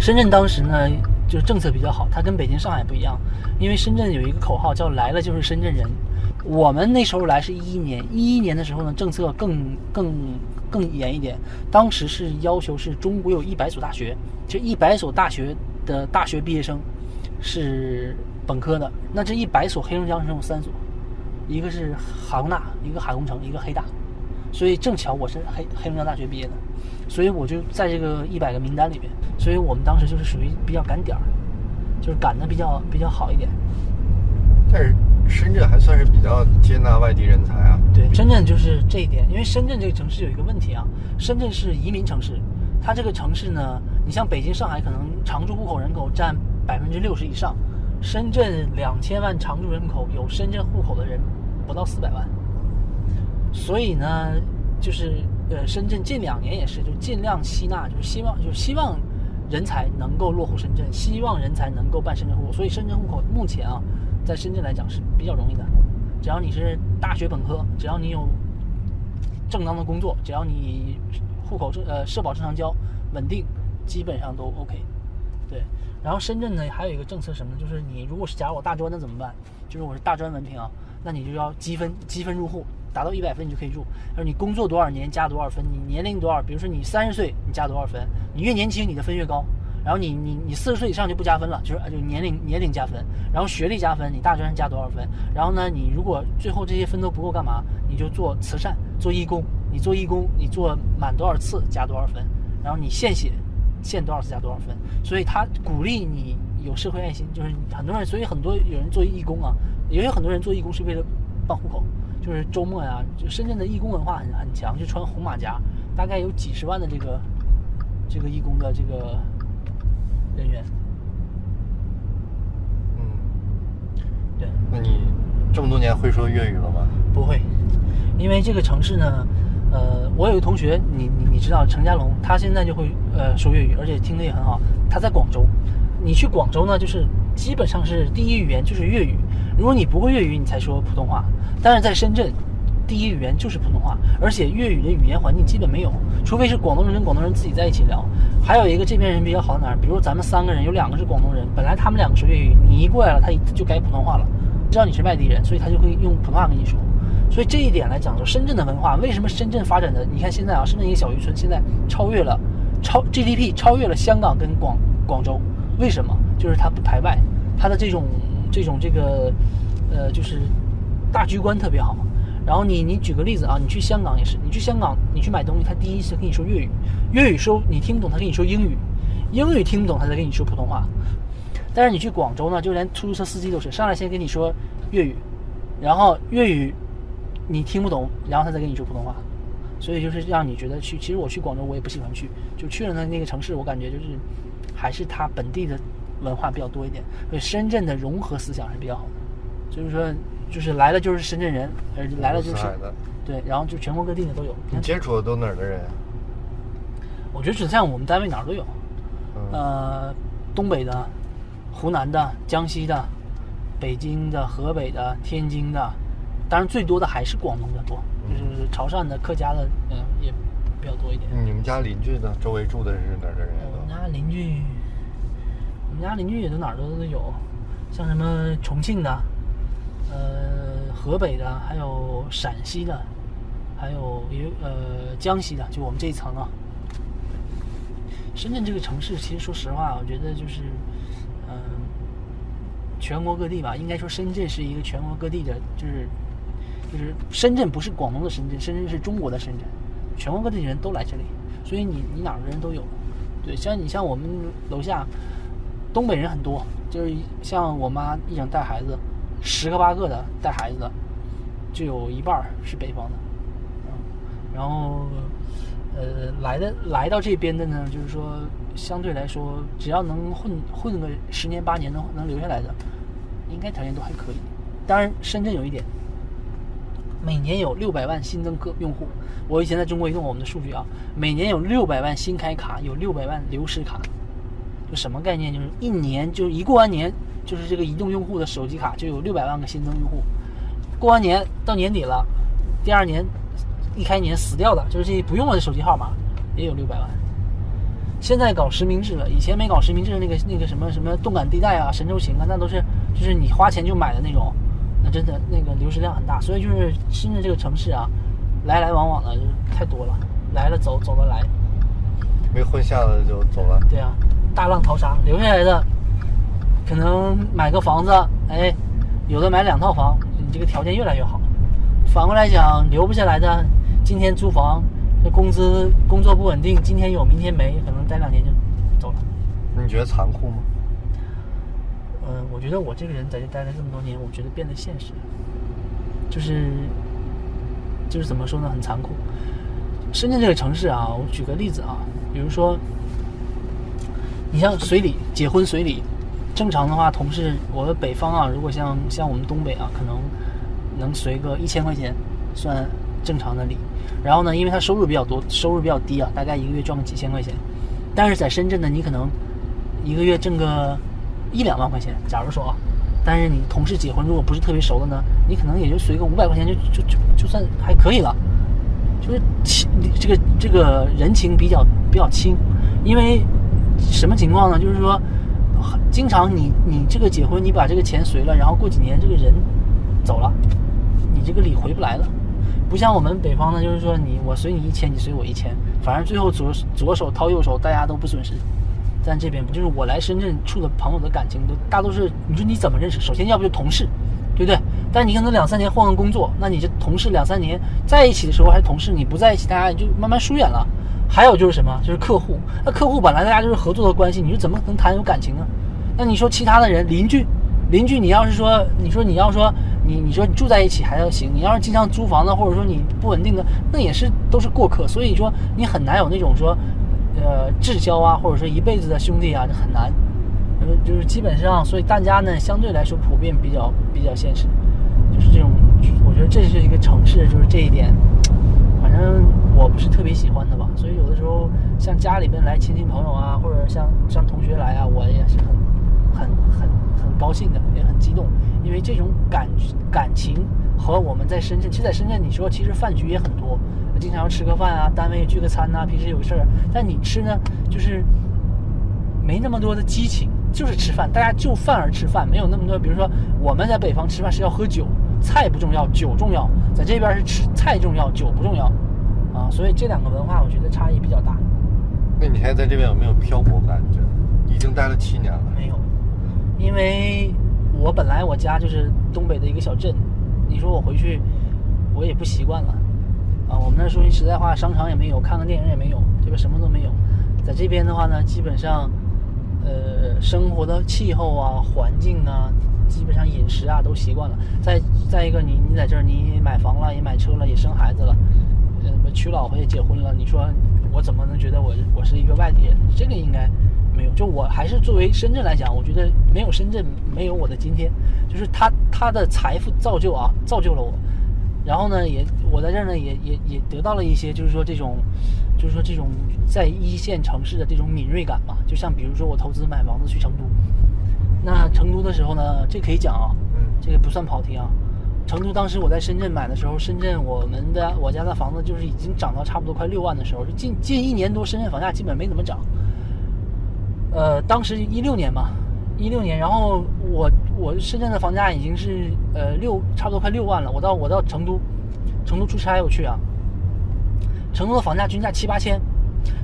深圳当时呢，就是政策比较好，它跟北京、上海不一样，因为深圳有一个口号叫“来了就是深圳人”。我们那时候来是一一年，一一年的时候呢，政策更更更严一点，当时是要求是中国有一百所大学，就一百所大学的大学毕业生是本科的，那这一百所黑龙江省有三所，一个是哈工大，一个海工程，一个黑大，所以正巧我是黑黑龙江大学毕业的，所以我就在这个一百个名单里面，所以我们当时就是属于比较赶点儿，就是赶的比较比较好一点。但是深圳还算是比较接纳外地人才啊。对，深圳就是这一点，因为深圳这个城市有一个问题啊，深圳是移民城市，它这个城市呢，你像北京、上海可能常住户口人口占百分之六十以上，深圳两千万常住人口有深圳户口的人不到四百万，所以呢，就是呃，深圳近两年也是就尽量吸纳，就是希望就是希望人才能够落户深圳，希望人才能够办深圳户口，所以深圳户口目前啊。在深圳来讲是比较容易的，只要你是大学本科，只要你有正当的工作，只要你户口正呃社保正常交，稳定，基本上都 OK。对，然后深圳呢还有一个政策什么呢？就是你如果是假如我大专的怎么办？就是我是大专文凭啊，那你就要积分，积分入户，达到一百分你就可以入。然后你工作多少年加多少分，你年龄多少，比如说你三十岁你加多少分，你越年轻你的分越高。然后你你你四十岁以上就不加分了，就是就年龄年龄加分，然后学历加分，你大专加多少分？然后呢，你如果最后这些分都不够干嘛？你就做慈善，做义工。你做义工，你做满多少次加多少分？然后你献血，献多少次加多少分？所以他鼓励你有社会爱心，就是很多人，所以很多有人做义工啊，也有很多人做义工是为了办户口，就是周末呀，就深圳的义工文化很很强，就穿红马甲，大概有几十万的这个这个义工的这个。人员，嗯，对。那你这么多年会说粤语了吗？不会，因为这个城市呢，呃，我有个同学，你你你知道陈家龙，他现在就会呃说粤语，而且听得也很好。他在广州，你去广州呢，就是基本上是第一语言就是粤语。如果你不会粤语，你才说普通话。但是在深圳。第一语言就是普通话，而且粤语的语言环境基本没有，除非是广东人跟广东人自己在一起聊。还有一个这边人比较好在哪儿？比如咱们三个人有两个是广东人，本来他们两个说粤语，你一过来了，他就改普通话了，知道你是外地人，所以他就会用普通话跟你说。所以这一点来讲，说深圳的文化为什么深圳发展的？你看现在啊，深圳一个小渔村现在超越了超 GDP 超越了香港跟广广州，为什么？就是它不排外，它的这种这种这个呃就是大局观特别好。然后你你举个例子啊，你去香港也是，你去香港你去买东西，他第一次跟你说粤语，粤语说你听不懂，他跟你说英语，英语听不懂，他再跟你说普通话。但是你去广州呢，就连出租车司机都是上来先跟你说粤语，然后粤语你听不懂，然后他再跟你说普通话。所以就是让你觉得去，其实我去广州我也不喜欢去，就去了那那个城市，我感觉就是还是他本地的文化比较多一点，所以深圳的融合思想是比较好的，就是说。就是来了就是深圳人，呃，来了就是，对，然后就全国各地的都有。你接触的都哪儿的人？我觉得只像我们单位哪儿都有，呃，东北的、湖南的、江西的、北京的、河北的、天津的，当然最多的还是广东的多，就是潮汕的、客家的，嗯，也比较多一点。你们家邻居呢？周围住的是哪儿的人？我们家邻居，我们家邻居也都哪儿都有，像什么重庆的。呃，河北的，还有陕西的，还有有呃江西的，就我们这一层啊。深圳这个城市，其实说实话，我觉得就是，嗯，全国各地吧，应该说深圳是一个全国各地的，就是就是深圳不是广东的深圳，深圳是中国的深圳，全国各地的人都来这里，所以你你哪儿的人都有。对，像你像我们楼下，东北人很多，就是像我妈一整带孩子。十个八个的带孩子的，就有一半是北方的，然后，呃，来的来到这边的呢，就是说相对来说，只要能混混个十年八年能能留下来的，应该条件都还可以。当然，深圳有一点，每年有六百万新增客用户。我以前在中国移动我们的数据啊，每年有六百万新开卡，有六百万流失卡，就什么概念？就是一年就是一过完年。就是这个移动用户的手机卡就有六百万个新增用户，过完年到年底了，第二年一开年死掉的，就是这些不用了的手机号码也有六百万，现在搞实名制了，以前没搞实名制的那个那个什么什么动感地带啊、神州行啊，那都是就是你花钱就买的那种，那真的那个流失量很大。所以就是深圳这个城市啊，来来往往的就太多了，来了走，走了来。没混下的就走了。对啊，大浪淘沙，留下来的可能买个房子，哎，有的买两套房，你这个条件越来越好。反过来讲，留不下来的，今天租房，这工资工作不稳定，今天有明天没，可能待两年就走了。你觉得残酷吗？嗯，我觉得我这个人在这待了这么多年，我觉得变得现实，就是就是怎么说呢，很残酷。深圳这个城市啊，我举个例子啊，比如说，你像随礼结婚随礼，正常的话，同事我们北方啊，如果像像我们东北啊，可能能随个一千块钱，算正常的礼。然后呢，因为他收入比较多，收入比较低啊，大概一个月赚个几千块钱。但是在深圳呢，你可能一个月挣个一两万块钱，假如说啊，但是你同事结婚如果不是特别熟的呢，你可能也就随个五百块钱就就就就算还可以了。就是，这个这个人情比较比较轻，因为什么情况呢？就是说，经常你你这个结婚，你把这个钱随了，然后过几年这个人走了，你这个礼回不来了。不像我们北方呢，就是说你我随你一千，你随我一千，反正最后左左手掏右手，大家都不损失。但这边不就是我来深圳处的朋友的感情都大都是，你说你怎么认识？首先要不就同事。对不对？但你可能两三年换个工作，那你这同事两三年在一起的时候还是同事，你不在一起，大家就慢慢疏远了。还有就是什么？就是客户。那客户本来大家就是合作的关系，你说怎么能谈有感情呢？那你说其他的人，邻居，邻居，你要是说，你说你要说你，你说你住在一起还要行，你要是经常租房子，或者说你不稳定的，那也是都是过客。所以说你很难有那种说，呃，至交啊，或者说一辈子的兄弟啊，这很难。呃就是基本上，所以大家呢，相对来说普遍比较比较现实，就是这种，我觉得这是一个城市，就是这一点，反正我不是特别喜欢的吧。所以有的时候像家里边来亲戚朋友啊，或者像像同学来啊，我也是很很很很高兴的，也很激动，因为这种感感情和我们在深圳，其实在深圳你说其实饭局也很多，经常要吃个饭啊，单位聚个餐呐，平时有事儿，但你吃呢，就是没那么多的激情。就是吃饭，大家就饭而吃饭，没有那么多。比如说，我们在北方吃饭是要喝酒，菜不重要，酒重要；在这边是吃菜重要，酒不重要，啊，所以这两个文化我觉得差异比较大。那你现在在这边有没有漂泊感觉？已经待了七年了。没有，因为我本来我家就是东北的一个小镇，你说我回去，我也不习惯了，啊，我们那说句实在话，商场也没有，看个电影也没有，对吧？什么都没有。在这边的话呢，基本上。呃，生活的气候啊，环境啊，基本上饮食啊都习惯了。再再一个，你你在这儿，你买房了，也买车了，也生孩子了，呃，娶老婆也结婚了。你说我怎么能觉得我我是一个外地人？这个应该没有。就我还是作为深圳来讲，我觉得没有深圳，没有我的今天。就是他他的财富造就啊，造就了我。然后呢，也我在这儿呢，也也也得到了一些，就是说这种，就是说这种在一线城市的这种敏锐感嘛。就像比如说我投资买房子去成都，那成都的时候呢，这可以讲啊，这个不算跑题啊。成都当时我在深圳买的时候，深圳我们的我家的房子就是已经涨到差不多快六万的时候，就近近一年多，深圳房价基本没怎么涨。呃，当时一六年嘛。一六年，然后我我深圳的房价已经是呃六差不多快六万了。我到我到成都，成都出差我去啊，成都的房价均价七八千。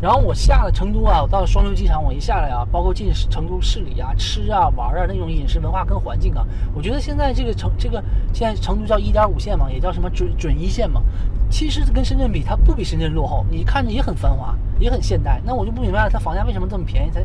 然后我下了成都啊，我到了双流机场，我一下来啊，包括进成都市里啊，吃啊玩啊那种饮食文化跟环境啊，我觉得现在这个成这个现在成都叫一点五线嘛，也叫什么准准一线嘛，其实跟深圳比，它不比深圳落后，你看着也很繁华，也很现代。那我就不明白了，它房价为什么这么便宜，才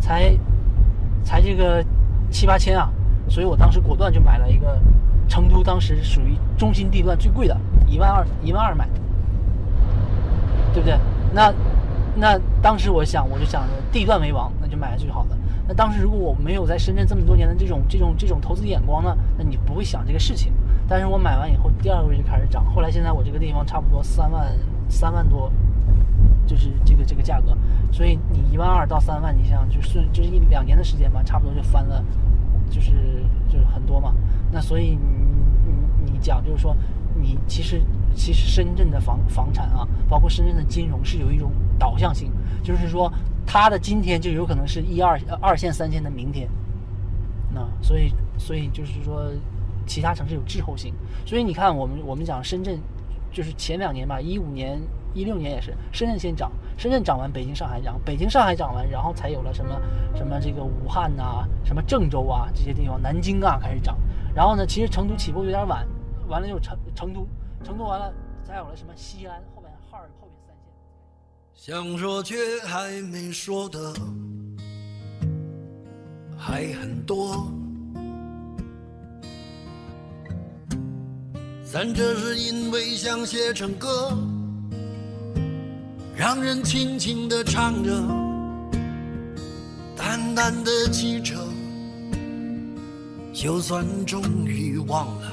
才。才这个七八千啊，所以我当时果断就买了一个成都，当时属于中心地段最贵的，一万二，一万二买，对不对？那那当时我想，我就想着地段为王，那就买了最好的。那当时如果我没有在深圳这么多年的这种这种这种投资眼光呢，那你不会想这个事情。但是我买完以后，第二个月就开始涨，后来现在我这个地方差不多三万三万多。就是这个这个价格，所以你一万二到三万，你想就是就是一两年的时间吧，差不多就翻了，就是就是很多嘛。那所以你你你讲就是说，你其实其实深圳的房房产啊，包括深圳的金融是有一种导向性，就是说它的今天就有可能是一二二线、三线的明天。那所以，所以就是说，其他城市有滞后性。所以你看，我们我们讲深圳，就是前两年吧，一五年、一六年也是，深圳先涨，深圳涨完，北京、上海涨，北京、上海涨完，然后才有了什么什么这个武汉呐、什么郑州啊这些地方，南京啊开始涨。然后呢，其实成都起步有点晚，完了又成成都，成都完了才有了什么西安，后面哈尔后面三线。想说却还没说的还很多，咱这是因为想写成歌，让人轻轻地唱着，淡淡的记着，就算终于忘了，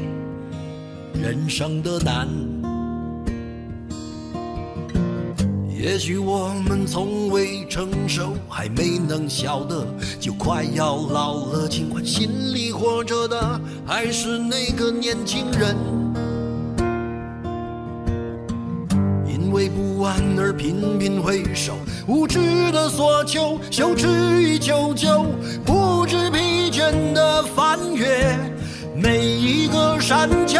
人生的难。也许我们从未成熟，还没能晓得，就快要老了。尽管心里活着的还是那个年轻人，因为不安而频频回首，无知的索求，羞耻与求救，不知疲倦的翻越每一个山丘，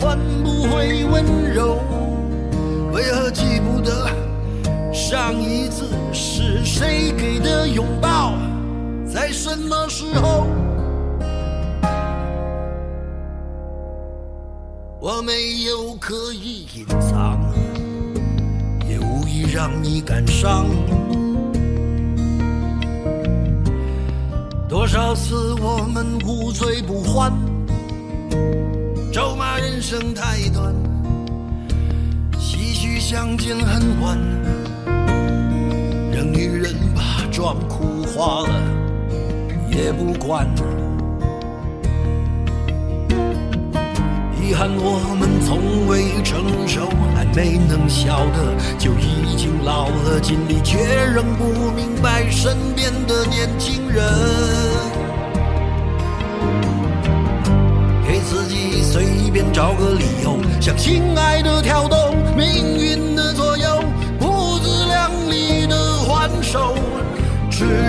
换不回温柔。为何记不得上一次是谁给的拥抱，在什么时候？我没有刻意隐藏，也无意让你感伤。多少次我们无醉不欢，咒骂人生太短。唏嘘相见恨晚，让女人把妆哭花了也不管。遗憾我们从未成熟，还没能晓得，就已经老了，尽力却仍不明白身边的年轻人。自己随便找个理由，向心爱的挑逗，命运的左右，不自量力的还手，只。